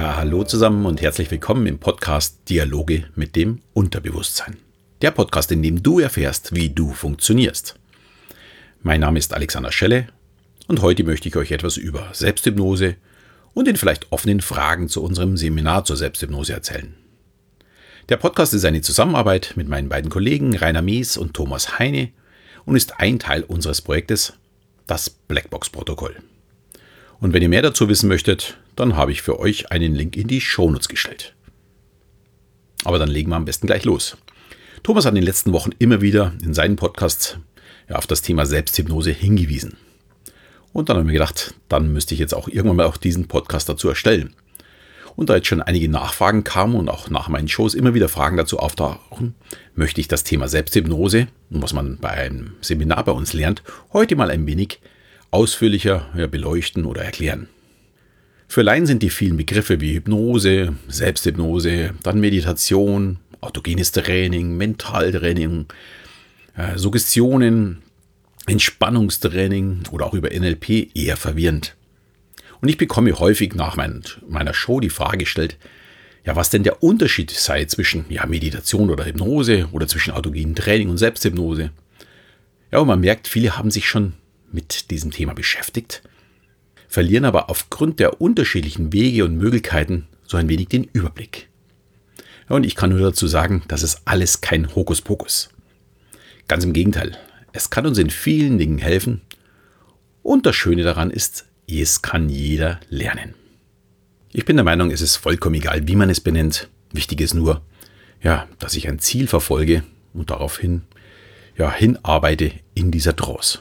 Ja, hallo zusammen und herzlich willkommen im Podcast Dialoge mit dem Unterbewusstsein. Der Podcast, in dem du erfährst, wie du funktionierst. Mein Name ist Alexander Schelle und heute möchte ich euch etwas über Selbsthypnose und den vielleicht offenen Fragen zu unserem Seminar zur Selbsthypnose erzählen. Der Podcast ist eine Zusammenarbeit mit meinen beiden Kollegen Rainer Mees und Thomas Heine und ist ein Teil unseres Projektes, das Blackbox-Protokoll. Und wenn ihr mehr dazu wissen möchtet, dann habe ich für euch einen Link in die Shownotes gestellt. Aber dann legen wir am besten gleich los. Thomas hat in den letzten Wochen immer wieder in seinen Podcasts ja, auf das Thema Selbsthypnose hingewiesen. Und dann habe ich mir gedacht, dann müsste ich jetzt auch irgendwann mal auch diesen Podcast dazu erstellen. Und da jetzt schon einige Nachfragen kamen und auch nach meinen Shows immer wieder Fragen dazu auftauchen, möchte ich das Thema Selbsthypnose, was man bei einem Seminar bei uns lernt, heute mal ein wenig ausführlicher beleuchten oder erklären. Für Laien sind die vielen Begriffe wie Hypnose, Selbsthypnose, dann Meditation, autogenes Training, Mentaltraining, äh, Suggestionen, Entspannungstraining oder auch über NLP eher verwirrend. Und ich bekomme häufig nach mein, meiner Show die Frage gestellt, ja, was denn der Unterschied sei zwischen ja, Meditation oder Hypnose oder zwischen autogenem Training und Selbsthypnose. Ja, und man merkt, viele haben sich schon mit diesem Thema beschäftigt verlieren aber aufgrund der unterschiedlichen Wege und Möglichkeiten so ein wenig den Überblick. und ich kann nur dazu sagen, das ist alles kein Hokuspokus. Ganz im Gegenteil, es kann uns in vielen Dingen helfen und das Schöne daran ist, es kann jeder lernen. Ich bin der Meinung, es ist vollkommen egal, wie man es benennt. Wichtig ist nur, ja, dass ich ein Ziel verfolge und daraufhin ja, hinarbeite in dieser Trance.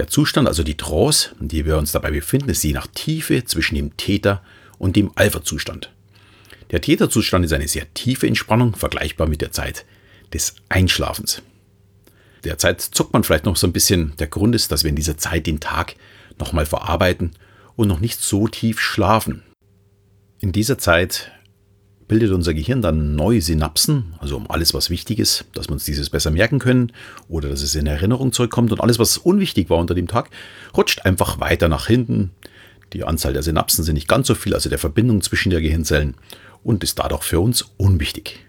Der Zustand, also die Trance, in der wir uns dabei befinden, ist je nach Tiefe zwischen dem Täter und dem Alpha-Zustand. Der Täterzustand ist eine sehr tiefe Entspannung, vergleichbar mit der Zeit des Einschlafens. Derzeit zuckt man vielleicht noch so ein bisschen. Der Grund ist, dass wir in dieser Zeit den Tag nochmal verarbeiten und noch nicht so tief schlafen. In dieser Zeit bildet unser Gehirn dann neue Synapsen, also um alles, was wichtig ist, dass wir uns dieses besser merken können oder dass es in Erinnerung zurückkommt und alles, was unwichtig war unter dem Tag, rutscht einfach weiter nach hinten. Die Anzahl der Synapsen sind nicht ganz so viel, also der Verbindung zwischen der Gehirnzellen und ist dadurch für uns unwichtig.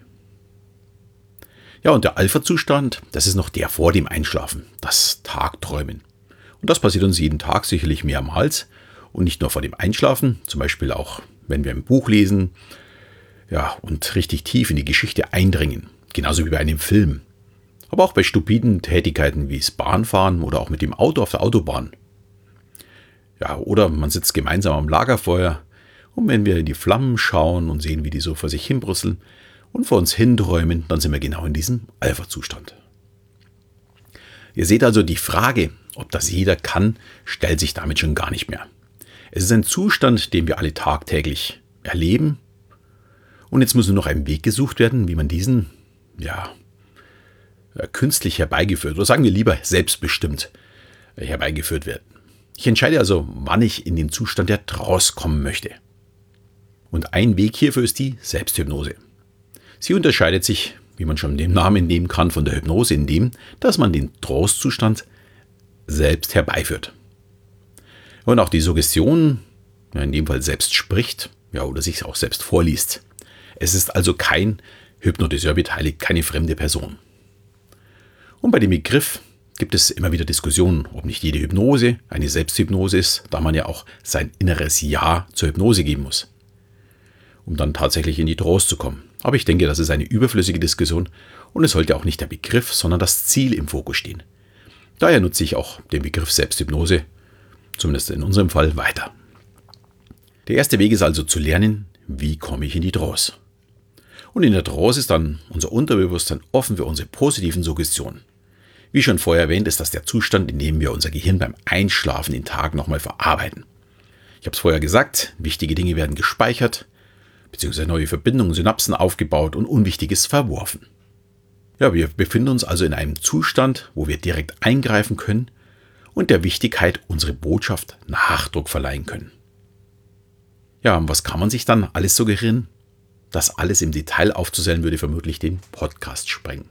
Ja, und der Alpha-Zustand, das ist noch der vor dem Einschlafen, das Tagträumen. Und das passiert uns jeden Tag sicherlich mehrmals und nicht nur vor dem Einschlafen, zum Beispiel auch, wenn wir ein Buch lesen ja, und richtig tief in die Geschichte eindringen. Genauso wie bei einem Film. Aber auch bei stupiden Tätigkeiten wie das Bahnfahren oder auch mit dem Auto auf der Autobahn. Ja, oder man sitzt gemeinsam am Lagerfeuer und wenn wir in die Flammen schauen und sehen, wie die so vor sich hinbrüsseln und vor uns hinträumen, dann sind wir genau in diesem Alpha-Zustand. Ihr seht also, die Frage, ob das jeder kann, stellt sich damit schon gar nicht mehr. Es ist ein Zustand, den wir alle tagtäglich erleben und jetzt muss nur noch ein Weg gesucht werden, wie man diesen, ja, äh, künstlich herbeigeführt, oder sagen wir lieber selbstbestimmt äh, herbeigeführt wird. Ich entscheide also, wann ich in den Zustand der Trance kommen möchte. Und ein Weg hierfür ist die Selbsthypnose. Sie unterscheidet sich, wie man schon den Namen nehmen kann, von der Hypnose in dem, dass man den Trance-Zustand selbst herbeiführt. Und auch die Suggestion, in dem Fall selbst spricht, ja, oder sich auch selbst vorliest. Es ist also kein Hypnotiseur beteiligt, keine fremde Person. Und bei dem Begriff gibt es immer wieder Diskussionen, ob nicht jede Hypnose eine Selbsthypnose ist, da man ja auch sein inneres Ja zur Hypnose geben muss, um dann tatsächlich in die Trance zu kommen. Aber ich denke, das ist eine überflüssige Diskussion und es sollte auch nicht der Begriff, sondern das Ziel im Fokus stehen. Daher nutze ich auch den Begriff Selbsthypnose, zumindest in unserem Fall, weiter. Der erste Weg ist also zu lernen, wie komme ich in die Trance. Und in der Trance ist dann unser Unterbewusstsein offen für unsere positiven Suggestionen. Wie schon vorher erwähnt, ist das der Zustand, in dem wir unser Gehirn beim Einschlafen den Tag nochmal verarbeiten. Ich habe es vorher gesagt, wichtige Dinge werden gespeichert, beziehungsweise neue Verbindungen, Synapsen aufgebaut und Unwichtiges verworfen. Ja, wir befinden uns also in einem Zustand, wo wir direkt eingreifen können und der Wichtigkeit unsere Botschaft Nachdruck verleihen können. Ja, und was kann man sich dann alles suggerieren? Das alles im Detail aufzuzählen, würde vermutlich den Podcast sprengen.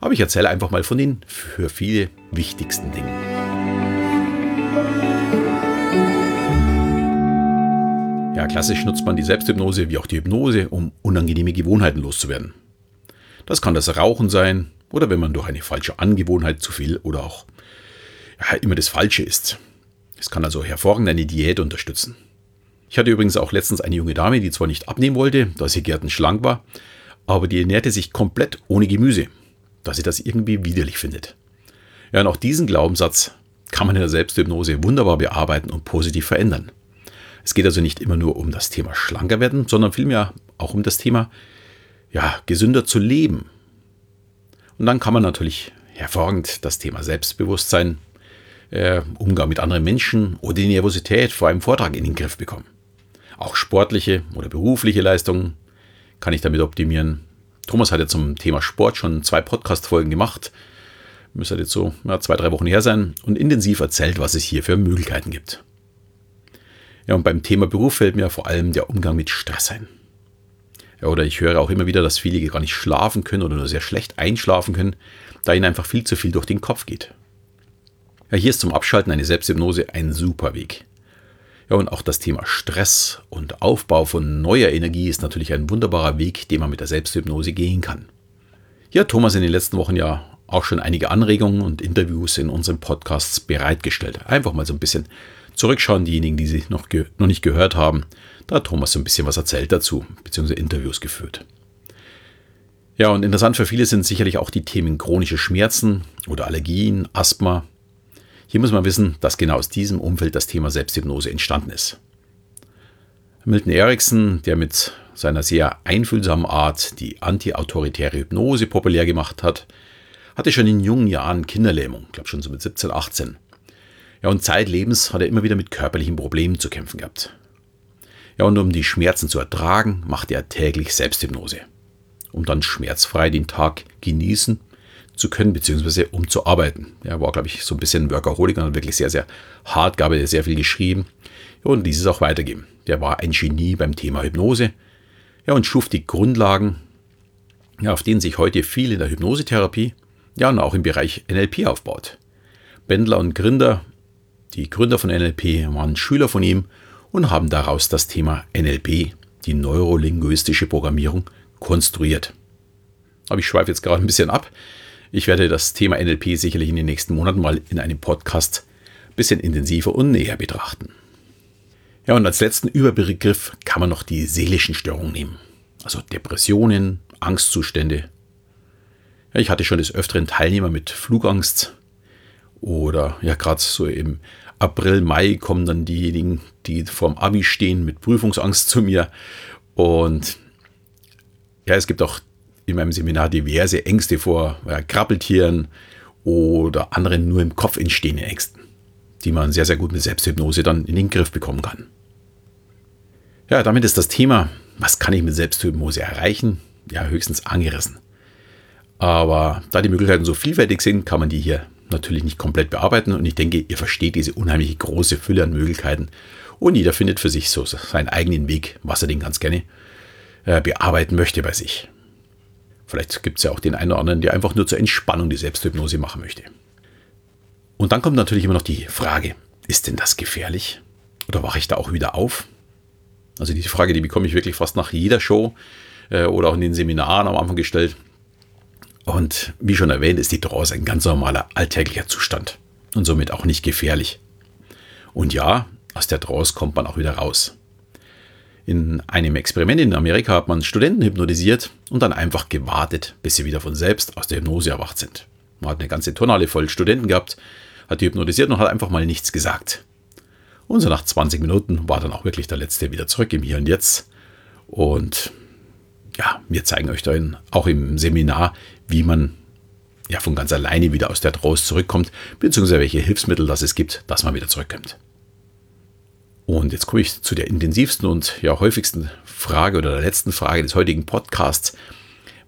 Aber ich erzähle einfach mal von den für viele wichtigsten Dingen. Ja, klassisch nutzt man die Selbsthypnose wie auch die Hypnose, um unangenehme Gewohnheiten loszuwerden. Das kann das Rauchen sein oder wenn man durch eine falsche Angewohnheit zu viel oder auch ja, immer das Falsche isst. Es kann also hervorragend eine Diät unterstützen. Ich hatte übrigens auch letztens eine junge Dame, die zwar nicht abnehmen wollte, da sie gärtenschlank war, aber die ernährte sich komplett ohne Gemüse, da sie das irgendwie widerlich findet. Ja, und auch diesen Glaubenssatz kann man in der Selbsthypnose wunderbar bearbeiten und positiv verändern. Es geht also nicht immer nur um das Thema schlanker werden, sondern vielmehr auch um das Thema, ja, gesünder zu leben. Und dann kann man natürlich hervorragend das Thema Selbstbewusstsein, äh, Umgang mit anderen Menschen oder die Nervosität vor einem Vortrag in den Griff bekommen. Auch sportliche oder berufliche Leistungen kann ich damit optimieren. Thomas hat ja zum Thema Sport schon zwei Podcast-Folgen gemacht. Müsste jetzt so ja, zwei, drei Wochen her sein und intensiv erzählt, was es hier für Möglichkeiten gibt. Ja, und beim Thema Beruf fällt mir vor allem der Umgang mit Stress ein. Ja, oder ich höre auch immer wieder, dass viele gar nicht schlafen können oder nur sehr schlecht einschlafen können, da ihnen einfach viel zu viel durch den Kopf geht. Ja, hier ist zum Abschalten eine Selbsthypnose ein super Weg. Ja, und auch das Thema Stress und Aufbau von neuer Energie ist natürlich ein wunderbarer Weg, den man mit der Selbsthypnose gehen kann. Hier hat Thomas in den letzten Wochen ja auch schon einige Anregungen und Interviews in unseren Podcasts bereitgestellt. Einfach mal so ein bisschen zurückschauen, diejenigen, die sie noch, noch nicht gehört haben. Da hat Thomas so ein bisschen was erzählt dazu, beziehungsweise Interviews geführt. Ja, und interessant für viele sind sicherlich auch die Themen chronische Schmerzen oder Allergien, Asthma, hier muss man wissen, dass genau aus diesem Umfeld das Thema Selbsthypnose entstanden ist. Milton Erickson, der mit seiner sehr einfühlsamen Art die anti-autoritäre Hypnose populär gemacht hat, hatte schon in jungen Jahren Kinderlähmung, glaube schon so mit 17, 18. Ja, und zeitlebens hat er immer wieder mit körperlichen Problemen zu kämpfen gehabt. Ja, und um die Schmerzen zu ertragen, machte er täglich Selbsthypnose, um dann schmerzfrei den Tag genießen zu können, beziehungsweise um zu arbeiten. Er war, glaube ich, so ein bisschen Workaholic und hat wirklich sehr, sehr hart, gab er sehr viel geschrieben und ließ es auch weitergeben. Der war ein Genie beim Thema Hypnose ja, und schuf die Grundlagen, ja, auf denen sich heute viel in der Hypnosetherapie, ja, und auch im Bereich NLP aufbaut. Bendler und Grinder, die Gründer von NLP, waren Schüler von ihm und haben daraus das Thema NLP, die neurolinguistische Programmierung, konstruiert. Aber ich schweife jetzt gerade ein bisschen ab. Ich werde das Thema NLP sicherlich in den nächsten Monaten mal in einem Podcast ein bisschen intensiver und näher betrachten. Ja, und als letzten Überbegriff kann man noch die seelischen Störungen nehmen. Also Depressionen, Angstzustände. Ja, ich hatte schon des Öfteren Teilnehmer mit Flugangst oder ja, gerade so im April, Mai kommen dann diejenigen, die vorm Abi stehen, mit Prüfungsangst zu mir. Und ja, es gibt auch in meinem Seminar diverse Ängste vor ja, Krabbeltieren oder anderen nur im Kopf entstehenden Ängsten, die man sehr, sehr gut mit Selbsthypnose dann in den Griff bekommen kann. Ja, damit ist das Thema, was kann ich mit Selbsthypnose erreichen, ja, höchstens angerissen. Aber da die Möglichkeiten so vielfältig sind, kann man die hier natürlich nicht komplett bearbeiten und ich denke, ihr versteht diese unheimlich große Fülle an Möglichkeiten und jeder findet für sich so seinen eigenen Weg, was er den ganz gerne äh, bearbeiten möchte bei sich. Vielleicht gibt es ja auch den einen oder anderen, der einfach nur zur Entspannung die Selbsthypnose machen möchte. Und dann kommt natürlich immer noch die Frage, ist denn das gefährlich? Oder wache ich da auch wieder auf? Also diese Frage, die bekomme ich wirklich fast nach jeder Show äh, oder auch in den Seminaren am Anfang gestellt. Und wie schon erwähnt, ist die Trance ein ganz normaler alltäglicher Zustand und somit auch nicht gefährlich. Und ja, aus der Trance kommt man auch wieder raus. In einem Experiment in Amerika hat man Studenten hypnotisiert und dann einfach gewartet, bis sie wieder von selbst aus der Hypnose erwacht sind. Man hat eine ganze Tonale voll Studenten gehabt, hat die hypnotisiert und hat einfach mal nichts gesagt. Und so nach 20 Minuten war dann auch wirklich der Letzte wieder zurück im Hier und Jetzt. Und ja, wir zeigen euch dann auch im Seminar, wie man ja von ganz alleine wieder aus der Trance zurückkommt, beziehungsweise welche Hilfsmittel das es gibt, dass man wieder zurückkommt. Und jetzt komme ich zu der intensivsten und ja häufigsten Frage oder der letzten Frage des heutigen Podcasts.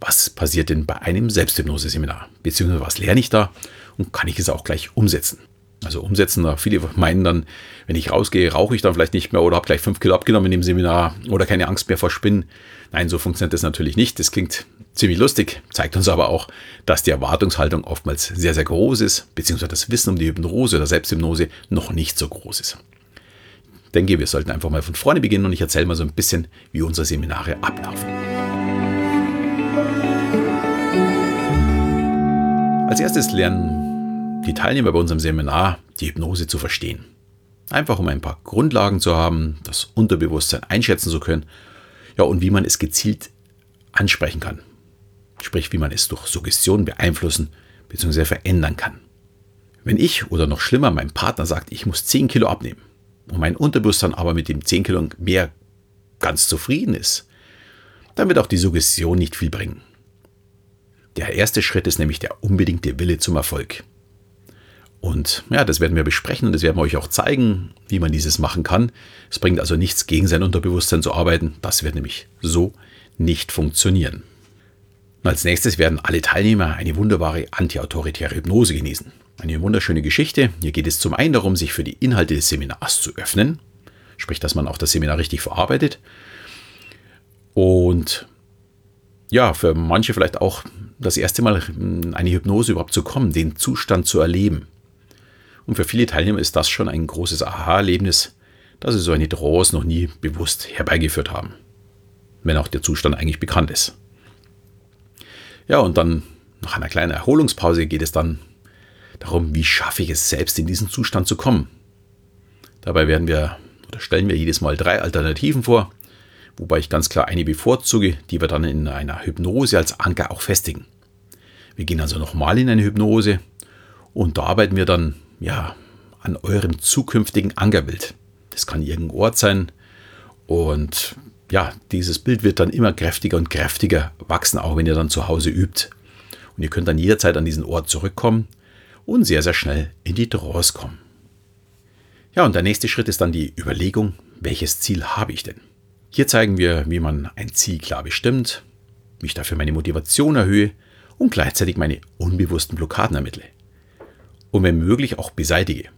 Was passiert denn bei einem Selbsthypnose-Seminar? Beziehungsweise was lerne ich da und kann ich es auch gleich umsetzen? Also umsetzen, viele meinen dann, wenn ich rausgehe, rauche ich dann vielleicht nicht mehr oder habe gleich fünf Kilo abgenommen in dem Seminar oder keine Angst mehr vor Spinnen. Nein, so funktioniert das natürlich nicht. Das klingt ziemlich lustig, zeigt uns aber auch, dass die Erwartungshaltung oftmals sehr, sehr groß ist, beziehungsweise das Wissen um die Hypnose oder Selbsthypnose noch nicht so groß ist. Denke, wir sollten einfach mal von vorne beginnen und ich erzähle mal so ein bisschen, wie unsere Seminare ablaufen. Als erstes lernen die Teilnehmer bei unserem Seminar die Hypnose zu verstehen. Einfach um ein paar Grundlagen zu haben, das Unterbewusstsein einschätzen zu können, ja, und wie man es gezielt ansprechen kann. Sprich, wie man es durch Suggestion beeinflussen bzw. verändern kann. Wenn ich oder noch schlimmer mein Partner sagt, ich muss 10 Kilo abnehmen und mein Unterbewusstsein aber mit dem 10 Kilo mehr ganz zufrieden ist, dann wird auch die Suggestion nicht viel bringen. Der erste Schritt ist nämlich der unbedingte Wille zum Erfolg. Und ja, das werden wir besprechen und das werden wir euch auch zeigen, wie man dieses machen kann. Es bringt also nichts, gegen sein Unterbewusstsein zu arbeiten. Das wird nämlich so nicht funktionieren. Und als nächstes werden alle Teilnehmer eine wunderbare antiautoritäre Hypnose genießen. Eine wunderschöne Geschichte. Hier geht es zum einen darum, sich für die Inhalte des Seminars zu öffnen, sprich, dass man auch das Seminar richtig verarbeitet. Und ja, für manche vielleicht auch das erste Mal in eine Hypnose überhaupt zu kommen, den Zustand zu erleben. Und für viele Teilnehmer ist das schon ein großes Aha-Erlebnis, dass sie so eine Trance noch nie bewusst herbeigeführt haben. Wenn auch der Zustand eigentlich bekannt ist. Ja, und dann nach einer kleinen Erholungspause geht es dann darum, wie schaffe ich es selbst in diesen Zustand zu kommen. Dabei werden wir oder stellen wir jedes Mal drei Alternativen vor, wobei ich ganz klar eine bevorzuge, die wir dann in einer Hypnose als Anker auch festigen. Wir gehen also nochmal in eine Hypnose und da arbeiten wir dann ja, an eurem zukünftigen Ankerbild. Das kann irgendein Ort sein. Und ja, dieses Bild wird dann immer kräftiger und kräftiger wachsen, auch wenn ihr dann zu Hause übt. Und ihr könnt dann jederzeit an diesen Ort zurückkommen und sehr, sehr schnell in die Trance kommen. Ja, und der nächste Schritt ist dann die Überlegung, welches Ziel habe ich denn? Hier zeigen wir, wie man ein Ziel klar bestimmt, wie ich dafür meine Motivation erhöhe und gleichzeitig meine unbewussten Blockaden ermittle und wenn möglich auch beseitige.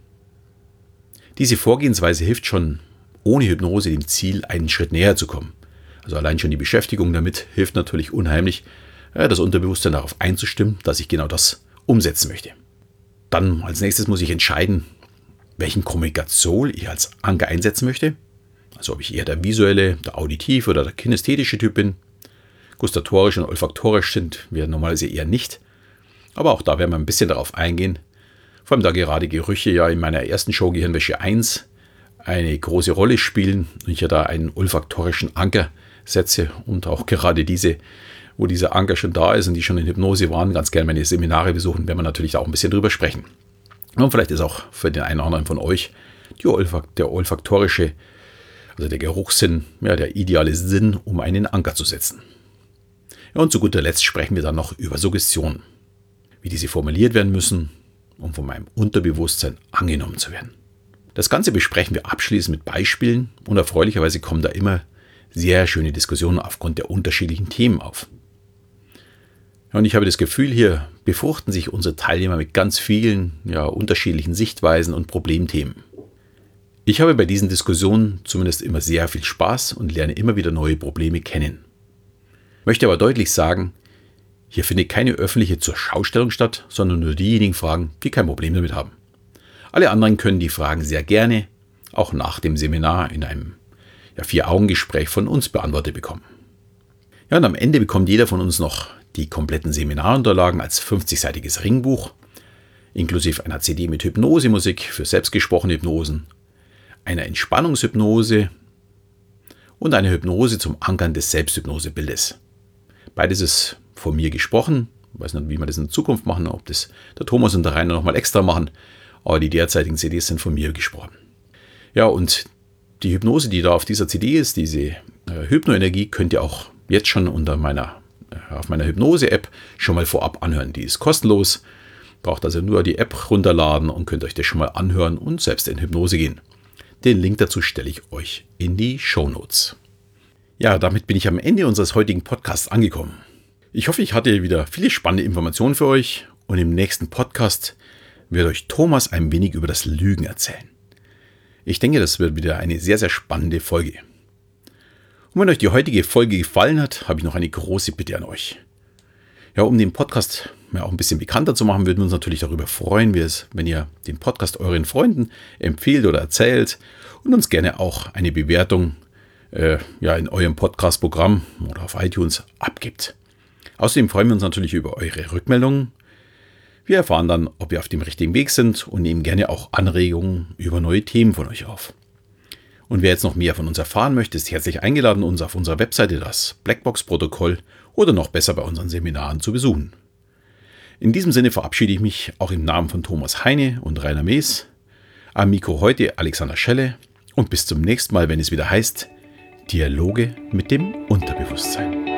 Diese Vorgehensweise hilft schon ohne Hypnose dem Ziel einen Schritt näher zu kommen. Also allein schon die Beschäftigung damit hilft natürlich unheimlich, das Unterbewusstsein darauf einzustimmen, dass ich genau das umsetzen möchte. Dann als nächstes muss ich entscheiden, welchen Kommunikation ich als Anker einsetzen möchte. Also ob ich eher der visuelle, der auditive oder der kinästhetische Typ bin. Gustatorisch und olfaktorisch sind wir normalerweise eher nicht. Aber auch da werden wir ein bisschen darauf eingehen, vor allem da gerade Gerüche ja in meiner ersten Show Gehirnwäsche 1 eine große Rolle spielen und ich ja da einen olfaktorischen Anker setze und auch gerade diese, wo dieser Anker schon da ist und die schon in Hypnose waren, ganz gerne meine Seminare besuchen, werden wir natürlich auch ein bisschen drüber sprechen. Und vielleicht ist auch für den einen oder anderen von euch Olfakt, der olfaktorische, also der Geruchssinn, ja, der ideale Sinn, um einen Anker zu setzen. Ja, und zu guter Letzt sprechen wir dann noch über Suggestionen, wie diese formuliert werden müssen, um von meinem Unterbewusstsein angenommen zu werden. Das Ganze besprechen wir abschließend mit Beispielen und erfreulicherweise kommen da immer sehr schöne Diskussionen aufgrund der unterschiedlichen Themen auf. Und ich habe das Gefühl, hier befruchten sich unsere Teilnehmer mit ganz vielen ja, unterschiedlichen Sichtweisen und Problemthemen. Ich habe bei diesen Diskussionen zumindest immer sehr viel Spaß und lerne immer wieder neue Probleme kennen. Möchte aber deutlich sagen, hier findet keine öffentliche Zurschaustellung statt, sondern nur diejenigen Fragen, die kein Problem damit haben. Alle anderen können die Fragen sehr gerne, auch nach dem Seminar, in einem ja, Vier-Augen-Gespräch von uns beantwortet bekommen. Ja, und am Ende bekommt jeder von uns noch die kompletten Seminarunterlagen als 50-seitiges Ringbuch, inklusive einer CD mit Hypnosemusik für selbstgesprochene Hypnosen, einer Entspannungshypnose und einer Hypnose zum Ankern des Selbsthypnosebildes. Beides ist von mir gesprochen. Ich weiß nicht, wie wir das in Zukunft machen, ob das der Thomas und der Rainer nochmal extra machen. Aber die derzeitigen CDs sind von mir gesprochen. Ja, und die Hypnose, die da auf dieser CD ist, diese äh, Hypnoenergie, könnt ihr auch jetzt schon unter meiner, auf meiner Hypnose-App schon mal vorab anhören. Die ist kostenlos. Braucht also nur die App runterladen und könnt euch das schon mal anhören und selbst in Hypnose gehen. Den Link dazu stelle ich euch in die Show Notes. Ja, damit bin ich am Ende unseres heutigen Podcasts angekommen. Ich hoffe, ich hatte wieder viele spannende Informationen für euch und im nächsten Podcast wird euch Thomas ein wenig über das Lügen erzählen. Ich denke, das wird wieder eine sehr, sehr spannende Folge. Und wenn euch die heutige Folge gefallen hat, habe ich noch eine große Bitte an euch. Ja, um den Podcast ja, auch ein bisschen bekannter zu machen, würden wir uns natürlich darüber freuen, wenn ihr den Podcast euren Freunden empfehlt oder erzählt und uns gerne auch eine Bewertung äh, ja, in eurem Podcast-Programm oder auf iTunes abgibt. Außerdem freuen wir uns natürlich über eure Rückmeldungen. Wir erfahren dann, ob wir auf dem richtigen Weg sind und nehmen gerne auch Anregungen über neue Themen von euch auf. Und wer jetzt noch mehr von uns erfahren möchte, ist herzlich eingeladen, uns auf unserer Webseite das Blackbox-Protokoll oder noch besser bei unseren Seminaren zu besuchen. In diesem Sinne verabschiede ich mich auch im Namen von Thomas Heine und Rainer Mees. Am Mikro heute Alexander Schelle und bis zum nächsten Mal, wenn es wieder heißt Dialoge mit dem Unterbewusstsein.